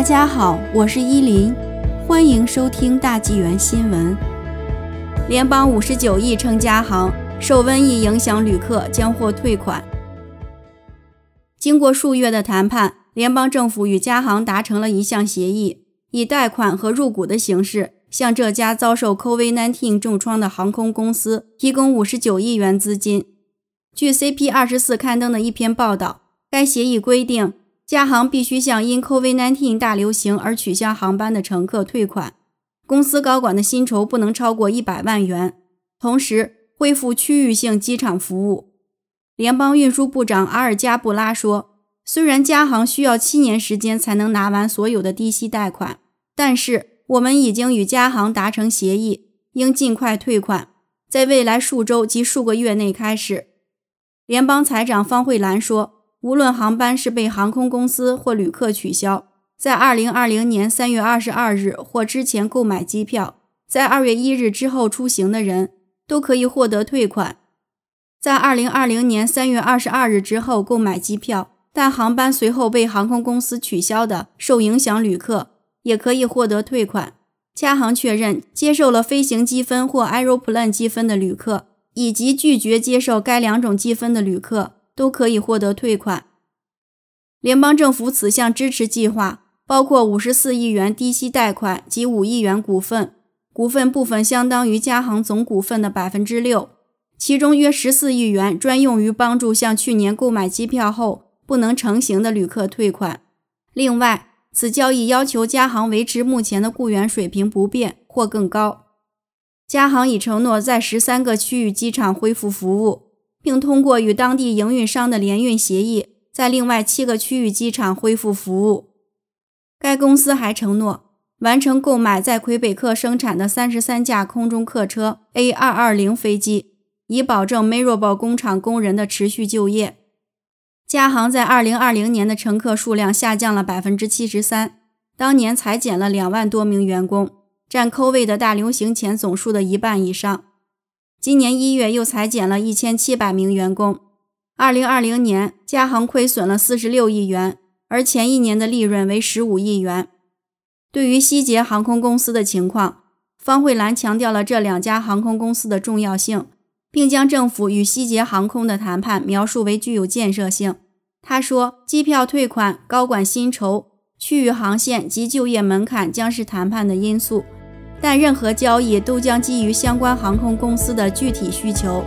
大家好，我是依林，欢迎收听大纪元新闻。联邦五十九亿称加航受瘟疫影响，旅客将获退款。经过数月的谈判，联邦政府与加航达成了一项协议，以贷款和入股的形式，向这家遭受 COVID-19 重创的航空公司提供五十九亿元资金。据 CP 二十四刊登的一篇报道，该协议规定。加航必须向因 COVID-19 大流行而取消航班的乘客退款，公司高管的薪酬不能超过一百万元，同时恢复区域性机场服务。联邦运输部长阿尔加布拉说：“虽然加航需要七年时间才能拿完所有的低息贷款，但是我们已经与加航达成协议，应尽快退款，在未来数周及数个月内开始。”联邦财长方慧兰说。无论航班是被航空公司或旅客取消，在二零二零年三月二十二日或之前购买机票，在二月一日之后出行的人都可以获得退款。在二零二零年三月二十二日之后购买机票，但航班随后被航空公司取消的受影响旅客也可以获得退款。加航确认接受了飞行积分或 Aeroplan 积分的旅客，以及拒绝接受该两种积分的旅客。都可以获得退款。联邦政府此项支持计划包括五十四亿元低息贷款及五亿元股份，股份部分相当于加航总股份的百分之六，其中约十四亿元专用于帮助向去年购买机票后不能成行的旅客退款。另外，此交易要求加航维持目前的雇员水平不变或更高。加航已承诺在十三个区域机场恢复服务。并通过与当地营运商的联运协议，在另外七个区域机场恢复服务。该公司还承诺完成购买在魁北克生产的三十三架空中客车 A220 飞机，以保证 Mirabel 工厂工人的持续就业。加航在2020年的乘客数量下降了百分之七十三，当年裁减了两万多名员工，占 COV 的大流行前总数的一半以上。今年一月又裁减了一千七百名员工。二零二零年，加航亏损了四十六亿元，而前一年的利润为十五亿元。对于希捷航空公司的情况，方慧兰强调了这两家航空公司的重要性，并将政府与希捷航空的谈判描述为具有建设性。他说：“机票退款、高管薪酬、区域航线及就业门槛将是谈判的因素。”但任何交易都将基于相关航空公司的具体需求。